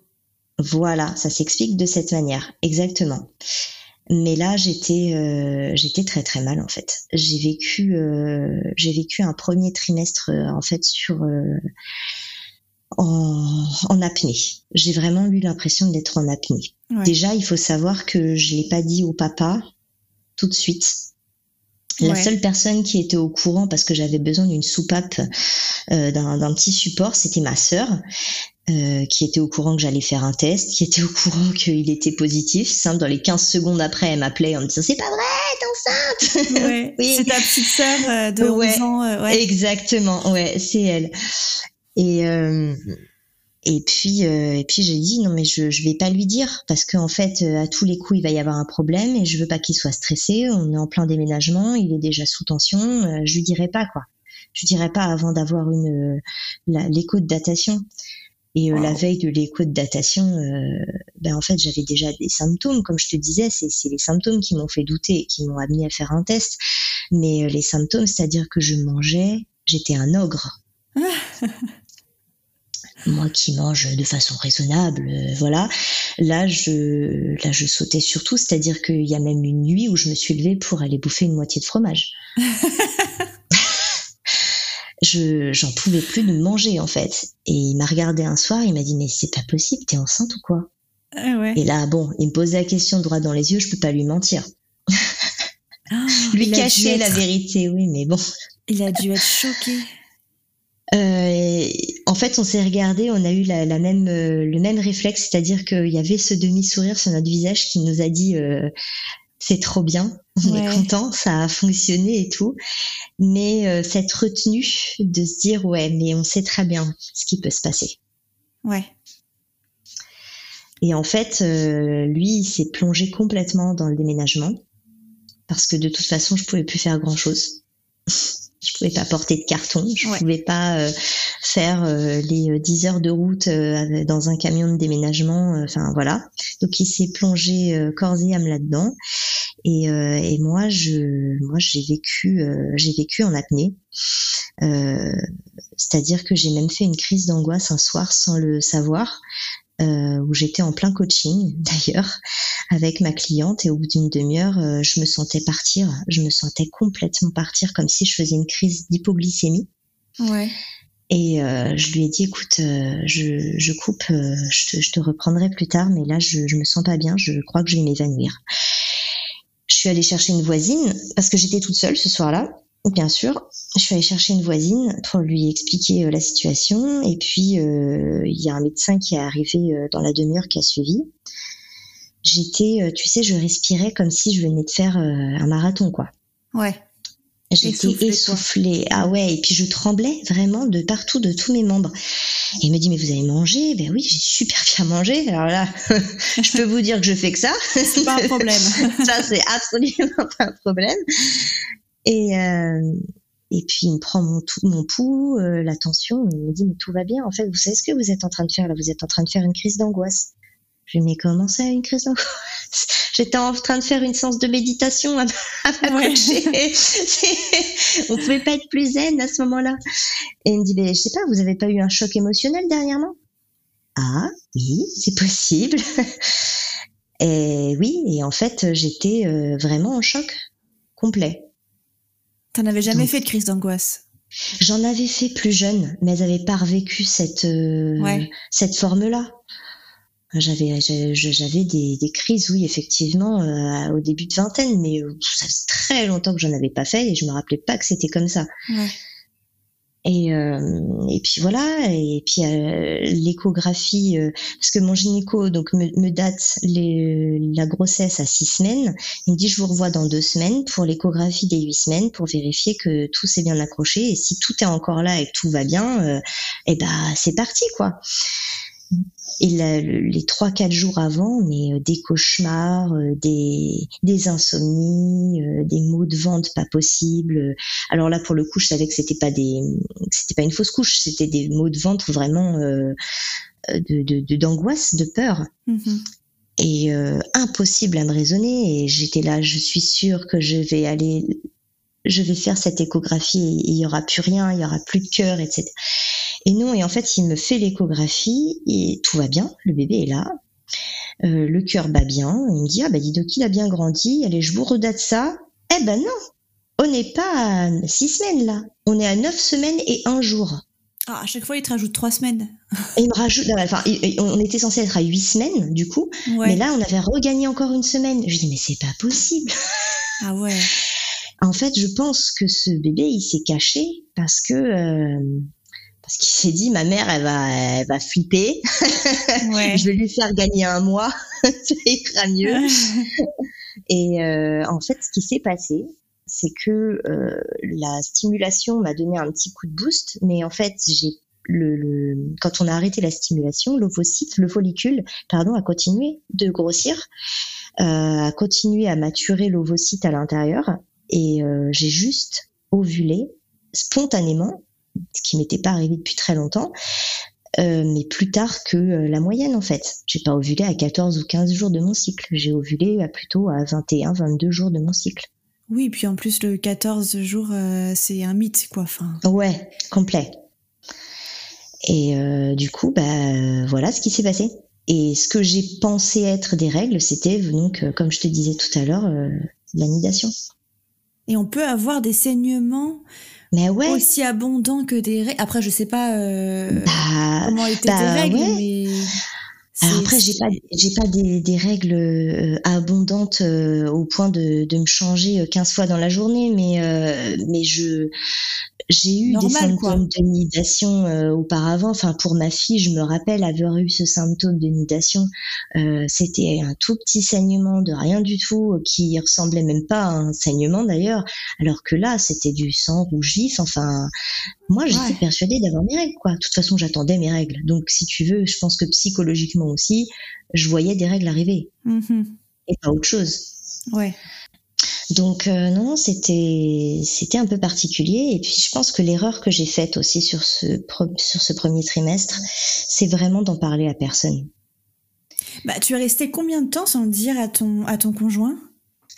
Voilà, ça s'explique de cette manière, exactement. Mais là, j'étais, euh, j'étais très très mal en fait. J'ai vécu, euh, j'ai vécu un premier trimestre euh, en fait sur en, en apnée. J'ai vraiment eu l'impression d'être en apnée. Ouais. Déjà, il faut savoir que je l'ai pas dit au papa tout de suite. La Ouais. seule personne qui était au courant parce que j'avais besoin d'une soupape, euh, d'un d'un petit support, c'était ma sœur, euh, qui était au courant que j'allais faire un test, qui était au courant qu'il était positif. Simple, dans les 15 secondes après, elle m'appelait en me disant c'est pas vrai, t'es enceinte. Ouais. Oui. C'est ta petite sœur euh, de Ouais. 11 ans. euh, ouais. Exactement, ouais, c'est elle. Et euh, et puis euh, et puis j'ai dit non mais je je vais pas lui dire parce qu'en fait euh, à tous les coups il va y avoir un problème et je veux pas qu'il soit stressé. On est en plein déménagement, il est déjà sous tension. euh, je lui dirai pas quoi. Je lui dirai pas avant d'avoir une l'écho de datation. Et euh, la veille de l'écho de datation, euh, ben en fait j'avais déjà des symptômes, comme je te disais, c'est c'est les symptômes qui m'ont fait douter et qui m'ont amené à faire un test. Mais euh, les symptômes, c'est-à-dire que je mangeais, j'étais un ogre. Moi qui mange de façon raisonnable, euh, voilà. Là, je, là, je sautais surtout, c'est-à-dire qu'il y a même une nuit où je me suis levée pour aller bouffer une moitié de fromage. je, j'en pouvais plus de manger en fait. Et il m'a regardé un soir, il m'a dit mais c'est pas possible, t'es enceinte ou quoi? Ah ouais. Et là, bon, il me posait la question droit dans les yeux, je peux pas lui mentir, Ah, lui cacher la vérité, oui, mais bon. Il a dû être choqué. Euh, en fait, on s'est regardé, on a eu la, la même, euh, le même réflexe, c'est-à-dire qu'il y avait ce demi-sourire sur notre visage qui nous a dit euh, c'est trop bien, on est content, ça a fonctionné et tout. Mais euh, cette retenue de se dire ouais, mais on sait très bien ce qui peut se passer. Ouais. Et en fait, euh, lui, il s'est plongé complètement dans le déménagement parce que de toute façon, je pouvais plus faire grand chose. Je pouvais pas porter de carton, je ne pouvais pas euh, faire euh, les 10 heures de route dans un camion de déménagement. Enfin voilà. Donc il s'est plongé corps et âme là-dedans. Et, et, moi, je, moi, j'ai vécu, j'ai vécu en apnée. C'est-à-dire que j'ai même fait une crise d'angoisse un soir sans le savoir. Euh, où j'étais en plein coaching d'ailleurs avec ma cliente et au bout d'une demi-heure, euh, je me sentais partir, je me sentais complètement partir comme si je faisais une crise d'hypoglycémie. Ouais. Et euh, je lui ai dit, écoute, je, je, coupe, je te, je, te, reprendrai plus tard, mais là, je, je me sens pas bien, je crois que je vais m'évanouir. Je suis allée chercher une voisine parce que j'étais toute seule ce soir-là Bien sûr, je suis allée chercher une voisine pour lui expliquer euh, la situation et puis euh, il y a un médecin qui est arrivé euh, dans la demi-heure qui a suivi. J'étais, tu sais, je respirais comme si je venais de faire un marathon, quoi. Ouais. J'étais essoufflée. Ah ouais, et puis je tremblais vraiment de partout, de tous mes membres. Et il me dit, mais vous avez mangé? Ben oui, j'ai super bien mangé. Alors là, je peux vous dire que je fais que ça. C'est pas un problème. ça, c'est absolument pas un problème. Et, euh, et puis il me prend mon, tout, mon pouls, euh, la tension, il me dit mais tout va bien. En fait, vous savez ce que vous êtes en train de faire là? Vous êtes en train de faire une crise d'angoisse. Je lui dis mais comment ça une crise d'angoisse? J'étais en train de faire une séance de méditation à, ma ouais. On pouvait pas être plus zen à ce moment-là. Et il me dit mais je sais pas, vous avez pas eu un choc émotionnel dernièrement? Ah oui, c'est possible. et oui, et en fait j'étais euh, vraiment en choc complet. T'en avais jamais fait de crise d'angoisse? J'en avais fait plus jeune, mais elles n'avaient pas revécu cette, euh, cette forme-là. J'avais, j'avais des, des, crises, oui, effectivement, euh, au début de vingtaine, mais euh, ça faisait très longtemps que j'en avais pas fait et je me rappelais pas que c'était comme ça. Ouais. Et, euh, et puis voilà, et puis euh, l'échographie, euh, parce que mon gynéco donc me, me date les, la grossesse à six semaines. Il me dit je vous revois dans deux semaines pour l'échographie des huit semaines pour vérifier que tout s'est bien accroché. Et si tout est encore là et que tout va bien, et eh ben c'est parti quoi. Et les trois quatre jours avant, mais euh, des cauchemars, euh, des, des insomnies, euh, des maux de ventre pas possibles. Alors là, pour le coup, je savais que c'était pas des, c'était pas une fausse couche, c'était des maux de ventre vraiment de d'angoisse, de, peur. Mm-hmm. Et impossible à me raisonner. Et j'étais là, je suis sûre que je vais aller, je vais faire cette échographie et il y aura plus rien, il y aura plus de cœur, etc. Et non, et en fait, il me fait l'échographie et tout va bien, le bébé est là, euh, le cœur bat bien. Il me dit ah bah dis donc il a bien grandi. Allez, je vous redate ça. Eh ben non, on n'est pas à six semaines là, on est à neuf semaines et un jour. Ah, à chaque fois, il te rajoute trois semaines. il me rajoute, enfin, on était censé être à huit semaines, du coup. Mais là, on avait regagné encore une semaine. Je dis, mais c'est pas possible. Ah ouais. en fait, je pense que ce bébé, il s'est caché parce que, euh, parce qu'il s'est dit ma mère elle va elle va flipper. Ouais. je vais lui faire gagner un mois. Ça ira mieux. Et euh, en fait ce qui s'est passé c'est que euh, la stimulation m'a donné un petit coup de boost. Mais en fait j'ai le, le, quand on a arrêté la stimulation l'ovocyte le follicule pardon a continué de grossir euh, a continué à maturer l'ovocyte à l'intérieur. Et j'ai juste ovulé spontanément ce qui m'était pas arrivé depuis très longtemps. Euh, mais plus tard que euh, la moyenne en fait. J'ai pas ovulé à 14 ou 15 jours de mon cycle, j'ai ovulé à plutôt à 21, 22 jours de mon cycle. Oui, puis en plus le 14 jours, euh, c'est un mythe quoi. Enfin... Ouais, complet. Et du coup, bah voilà ce qui s'est passé. Et ce que j'ai pensé être des règles, c'était donc, comme je te disais tout à l'heure, l'anidation. Et on peut avoir des saignements mais ouais. Aussi abondant que des règles. Après, je sais pas euh, bah, comment étaient bah, tes règles, ouais. mais. Alors après, j'ai pas, j'ai pas des, des règles euh, abondantes euh, au point de, de me changer 15 fois dans la journée, mais, euh, mais je, j'ai eu Normal, des symptômes quoi. de nidation euh, auparavant. Enfin, pour ma fille, je me rappelle avoir eu ce symptôme de nidation. Euh, C'était un tout petit saignement de rien du tout, euh, qui ressemblait même pas à un saignement d'ailleurs, alors que là, c'était du sang rouge vif. Enfin, moi, j'étais Ouais. persuadée d'avoir mes règles, quoi. De toute façon, j'attendais mes règles. Donc, si tu veux, je pense que psychologiquement aussi, je voyais des règles arriver Mhm. et pas autre chose. Ouais. Donc euh, non, non, c'était c'était un peu particulier. Et puis je pense que l'erreur que j'ai faite aussi sur ce sur ce premier trimestre, c'est vraiment d'en parler à personne. Bah, tu es resté combien de temps sans le dire à ton, à ton conjoint?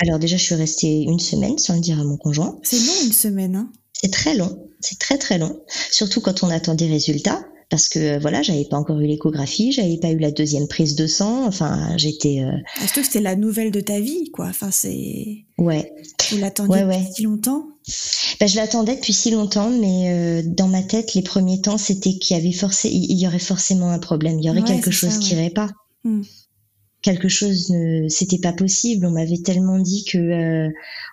Alors déjà, je suis restée une semaine sans le dire à mon conjoint. C'est long une semaine, hein? C'est très long, c'est très très long, surtout quand on attend des résultats. Parce que euh, voilà, j'avais pas encore eu l'échographie, j'avais pas eu la deuxième prise de sang. Enfin, j'étais euh, Surtout que c'était la nouvelle de ta vie, quoi. Enfin, c'est. ouais. Vous l'attendiez Ouais, ouais. depuis si longtemps? Ben, je l'attendais depuis si longtemps, mais euh, dans ma tête, les premiers temps, c'était qu'il y avait forcé, il il y aurait forcément un problème, il y aurait Ouais, quelque chose ça, qui irait pas. Hmm. Quelque chose ne, c'était pas possible. On m'avait tellement dit que, euh,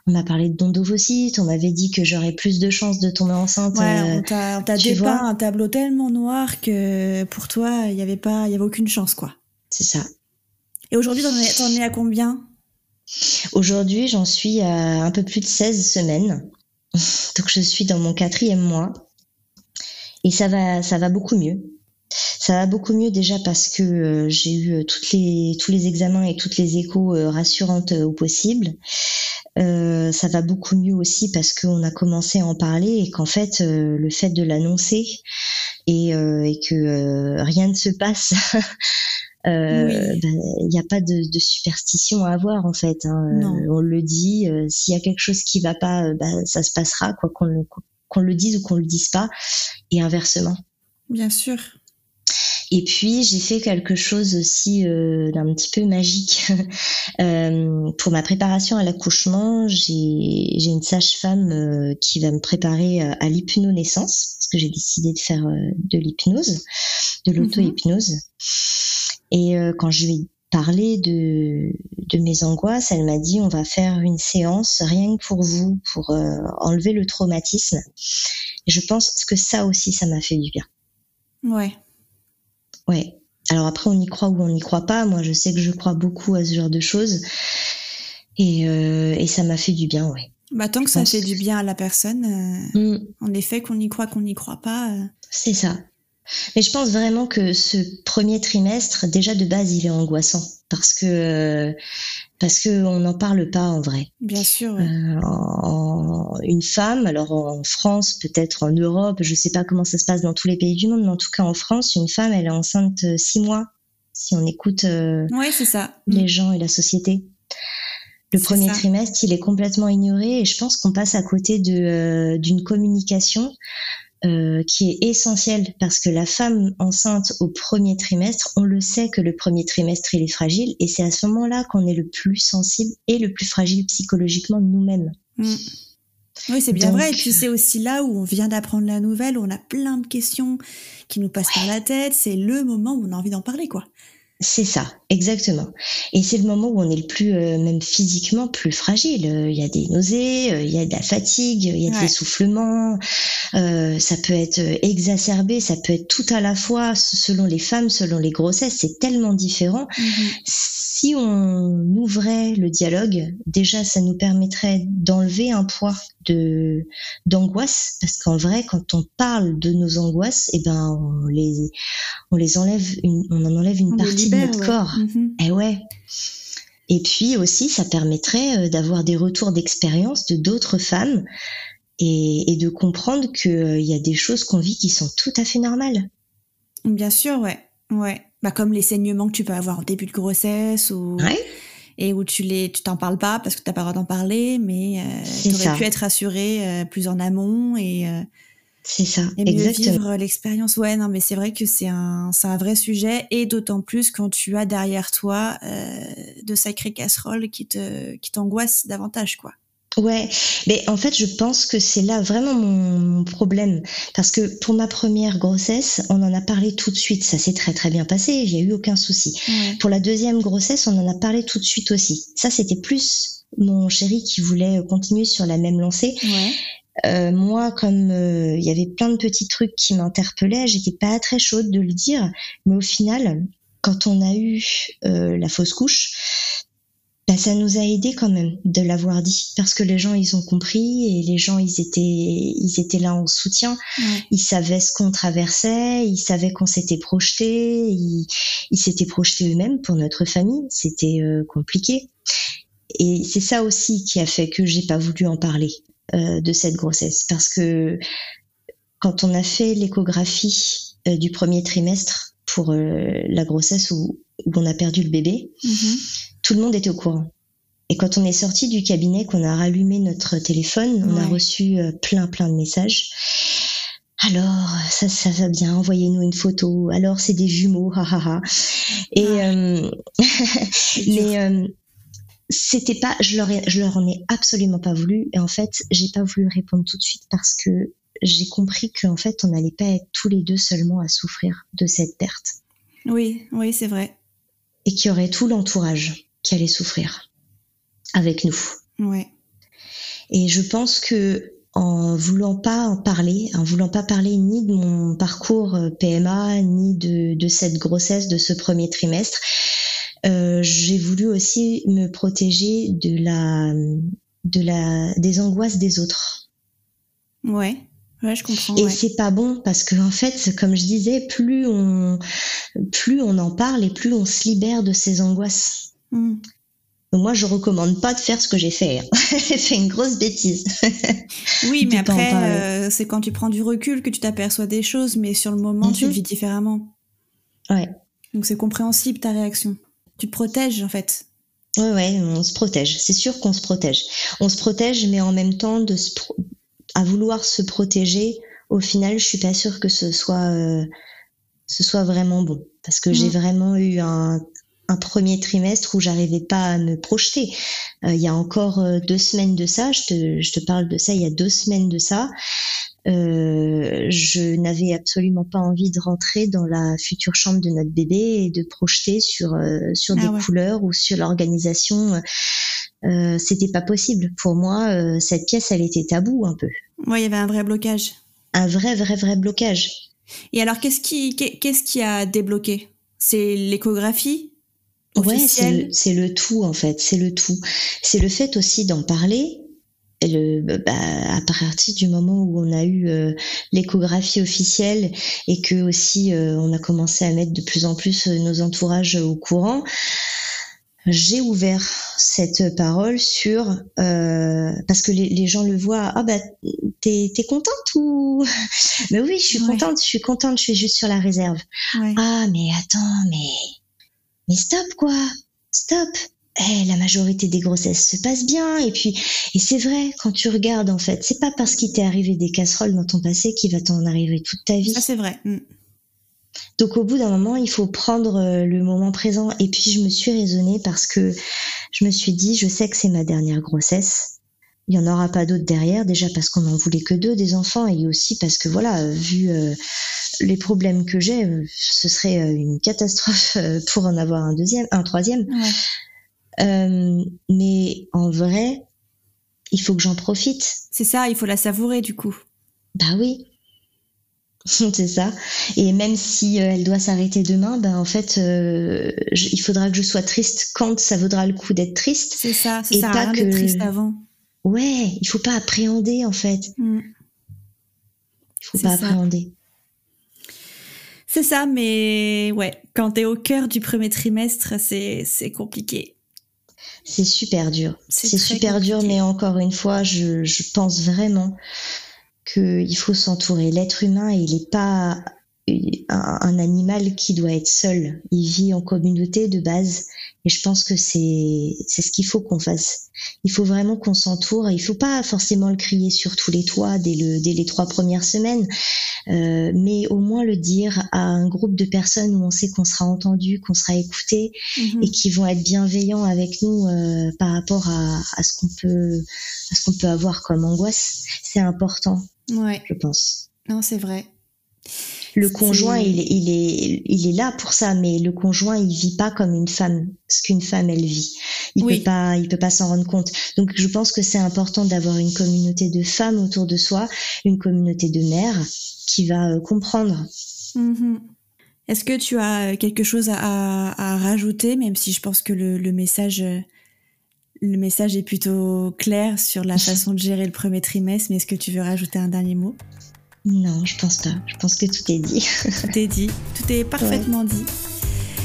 on m'a parlé de don d'ovocytes, on m'avait dit que j'aurais plus de chances de tomber enceinte. Ouais, euh, on t'a dépeint un tableau tellement noir que pour toi, il n'y avait pas, il y avait aucune chance, quoi. c'est ça. Et aujourd'hui, t'en es, t'en es à combien? Aujourd'hui, j'en suis à un peu plus de 16 semaines. Donc, je suis dans mon quatrième mois. Et ça va, ça va beaucoup mieux. Ça va beaucoup mieux déjà parce que euh, j'ai eu euh, toutes les, tous les examens et toutes les échos euh, rassurantes au possible. Ça va beaucoup mieux aussi parce qu'on a commencé à en parler et qu'en fait, le fait de l'annoncer et, et que rien ne se passe, euh, Oui. ben, il n'y a pas de, de superstition à avoir en fait. hein. On le dit, euh, s'il y a quelque chose qui va pas, euh, ben, ça se passera, quoi qu'on le, le dise ou qu'on le dise pas, et inversement. Bien sûr. Et puis j'ai fait quelque chose aussi euh, d'un petit peu magique. Euh, pour ma préparation à l'accouchement, j'ai j'ai une sage-femme euh, qui va me préparer euh, à l'hypnonaissance, parce que j'ai décidé de faire de l'hypnose, de l'auto-hypnose. Et quand je lui ai parlé de, de mes angoisses, elle m'a dit on va faire une séance rien que pour vous, pour enlever le traumatisme. Et je pense que ça aussi, ça m'a fait du bien. Ouais. Ouais. Alors après, on y croit ou on n'y croit pas. Moi, je sais que je crois beaucoup à ce genre de choses. Et, euh, et ça m'a fait du bien, ouais. Bah, tant que ça fait du bien à la personne, euh, Mm, en effet, qu'on y croit, qu'on n'y croit pas. euh, c'est ça. Mais je pense vraiment que ce premier trimestre, déjà de base, il est angoissant. Parce que, parce que on n'en parle pas en vrai. bien sûr. ouais. Euh, en- une femme, alors en France, peut-être en Europe, je sais pas comment ça se passe dans tous les pays du monde, mais en tout cas en France, une femme, elle est enceinte euh, six mois. Si on écoute euh, Ouais, c'est ça. les gens et la société. Le premier ça. trimestre, il est complètement ignoré et je pense qu'on passe à côté de euh, d'une communication euh, qui est essentielle parce que la femme enceinte au premier trimestre, on le sait que le premier trimestre il est fragile et c'est à ce moment-là qu'on est le plus sensible et le plus fragile psychologiquement nous-mêmes. Mm. Oui, c'est bien Donc- vrai. Et puis c'est aussi là où on vient d'apprendre la nouvelle, où on a plein de questions qui nous passent par la tête. C'est le moment où on a envie d'en parler, quoi. C'est ça, exactement. Et c'est le moment où on est le plus, euh, même physiquement, plus fragile. Euh, Il y a des nausées, euh, il y a de la fatigue, il y a de Ouais. l'essoufflement. euh, ça peut être exacerbé, ça peut être tout à la fois selon les femmes, selon les grossesses. C'est tellement différent. Si on ouvrait le dialogue, déjà, ça nous permettrait d'enlever un poids de d'angoisse, parce qu'en vrai, quand on parle de nos angoisses, eh ben, on les on les enlève, une, on en enlève une On partie libère, de notre ouais. corps. Mhm. Eh ouais. Et puis aussi, ça permettrait euh, d'avoir des retours d'expérience de d'autres femmes et, et de comprendre qu'il y a des choses qu'on vit qui sont tout à fait normales. Bien sûr, ouais. Ouais. Bah, comme les saignements que tu peux avoir au début de grossesse ou Ouais. et où tu les tu t'en parles pas parce que t'as pas le droit d'en parler, mais euh, t'aurais ça. pu être rassurée euh, plus en amont et, euh, C'est ça, et mieux exactement. vivre l'expérience. Ouais, non, mais c'est vrai que c'est un c'est un vrai sujet et d'autant plus quand tu as derrière toi euh, de sacrées casseroles qui te qui t'angoissent davantage, quoi. Ouais, mais en fait, je pense que c'est là vraiment mon, problème. Parce que pour ma première grossesse, on en a parlé tout de suite. Ça s'est très très bien passé, il n'y a eu aucun souci. Ouais. Pour la deuxième grossesse, on en a parlé tout de suite aussi. Ça, c'était plus mon chéri qui voulait continuer sur la même lancée. Ouais. euh, moi, comme euh, il y avait plein de petits trucs qui m'interpellaient, j'étais pas très chaude de le dire, mais au final, quand on a eu euh, la fausse couche, bah, ça nous a aidé quand même de l'avoir dit parce que les gens ils ont compris et les gens ils étaient ils étaient là en soutien. Ils savaient ce qu'on traversait ils savaient qu'on s'était projeté ils s'étaient projetés eux-mêmes pour notre famille. C'était compliqué. Et c'est ça aussi qui a fait que j'ai pas voulu en parler euh, de cette grossesse. Parce que quand on a fait l'échographie euh, du premier trimestre pour euh, la grossesse où, on a perdu le bébé, mhm. Tout le monde était au courant. Et quand on est sorti du cabinet, qu'on a rallumé notre téléphone, on a reçu plein plein de messages. Alors, ça, ça va bien, envoyez-nous une photo. Alors, c'est des jumeaux, ha Et, mais c'était pas, je leur, ai, je leur en ai absolument pas voulu. Et en fait, j'ai pas voulu répondre tout de suite parce que j'ai compris qu'en fait, on n'allait pas être tous les deux seulement à souffrir de cette perte. Oui, oui, c'est vrai. Et qu'il y aurait tout l'entourage qui allait souffrir avec nous. Ouais. Et je pense que en voulant pas en parler, en voulant pas parler ni de mon parcours euh, PMA, ni de, de cette grossesse de ce premier trimestre, euh, j'ai voulu aussi me protéger de la, de la, des angoisses des autres. Ouais. Ouais, je comprends. Et c'est pas bon parce que en fait, comme je disais, plus on, plus on en parle et plus on se libère de ces angoisses. Hmm. Moi, je recommande pas de faire ce que j'ai fait. Hein. j'ai fait une grosse bêtise. oui, mais après, euh, c'est quand tu prends du recul que tu t'aperçois des choses, mais sur le moment, tu le mhm. vis différemment. Ouais. Donc c'est compréhensible ta réaction tu te protèges en fait. Oui, ouais, on se protège. C'est sûr qu'on se protège. On se protège, mais en même temps, de à vouloir se protéger, au final, je suis pas sûre que ce soit, euh, ce soit vraiment bon. Parce que j'ai mm. vraiment eu un, premier trimestre où j'arrivais pas à me projeter. Euh, il y a encore euh, deux semaines de ça, je te, je te parle de ça, il y a deux semaines de ça. Euh, je n'avais absolument pas envie de rentrer dans la future chambre de notre bébé et de projeter sur euh, sur ah des couleurs ou sur l'organisation. Euh, c'était pas possible pour moi. Cette pièce, elle était tabou un peu. Ouais, il y avait un vrai blocage. Un vrai, vrai, vrai blocage. Et alors, qu'est-ce qui, qu'est-ce qui a débloqué? C'est l'échographie? Ouais, c'est le, le, tout en fait. C'est le tout. C'est le fait aussi d'en parler le, bah, à partir du moment où on a eu euh, l'échographie officielle et que aussi euh, on a commencé à mettre de plus en plus euh, nos entourages au courant, j'ai ouvert cette parole sur parce que les, gens le voient ah bah t'es es contente ou? Mais oui je suis contente je suis contente je suis juste sur la réserve ah mais attends mais mais stop quoi stop eh, la majorité des grossesses se passent bien. Et puis, et c'est vrai, quand tu regardes, en fait, c'est pas parce qu'il t'est arrivé des casseroles dans ton passé qu'il va t'en arriver toute ta vie. Ça, c'est vrai. Mm. Donc, au bout d'un moment, il faut prendre euh, le moment présent. Et puis, je me suis raisonnée parce que je me suis dit, je sais que c'est ma dernière grossesse. Il y en aura pas d'autres derrière, déjà parce qu'on en voulait que deux des enfants, et aussi parce que voilà, vu euh, les problèmes que j'ai, euh, ce serait une catastrophe pour en avoir un deuxième, un troisième. Ouais. Euh, mais en vrai, il faut que j'en profite. C'est ça, il faut la savourer du coup. Bah oui. c'est ça. Et même si euh, elle doit s'arrêter demain, ben en fait, euh, il faudra que je sois triste quand ça vaudra le coup d'être triste. C'est ça. Ça et pas que triste avant. Ouais, il faut pas appréhender en fait. Mm. Il faut pas appréhender. C'est ça, mais ouais, quand t'es au cœur du premier trimestre, c'est compliqué c'est super dur. C'est super dur, mais encore une fois, je, je pense vraiment qu'il faut s'entourer. L'être humain, il n'est pas un, animal qui doit être seul. Il vit en communauté de base. Et je pense que c'est c'est ce qu'il faut qu'on fasse. Il faut vraiment qu'on s'entoure. Il faut pas forcément le crier sur tous les toits dès le dès les trois premières semaines, euh, mais au moins le dire à un groupe de personnes où on sait qu'on sera entendu, qu'on sera écouté mhm. et qui vont être bienveillants avec nous euh, par rapport à, à ce qu'on peut à ce qu'on peut avoir comme angoisse. C'est important. Ouais. Je pense. Non, c'est vrai. Le conjoint, il est, il, est, il est là pour ça, mais le conjoint, il vit pas comme une femme, ce qu'une femme, elle vit. il peut pas, il peut pas s'en rendre compte. Donc, je pense que c'est important d'avoir une communauté de femmes autour de soi, une communauté de mères qui va comprendre. Mm-hmm. Est-ce que tu as quelque chose à, rajouter, même si je pense que le, message, le message est plutôt clair sur la façon de gérer le premier trimestre, mais est-ce que tu veux rajouter un dernier mot? Non, je pense pas. Je pense que tout est dit. tout est dit. Tout est parfaitement dit.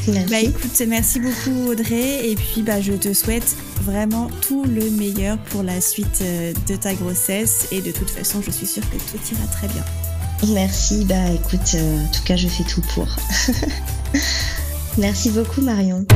Merci. Bah écoute, merci beaucoup Audrey et puis bah je te souhaite vraiment tout le meilleur pour la suite euh, de ta grossesse et de toute façon je suis sûre que tout ira très bien. Merci, bah écoute, euh, en tout cas je fais tout pour. Merci beaucoup Marion.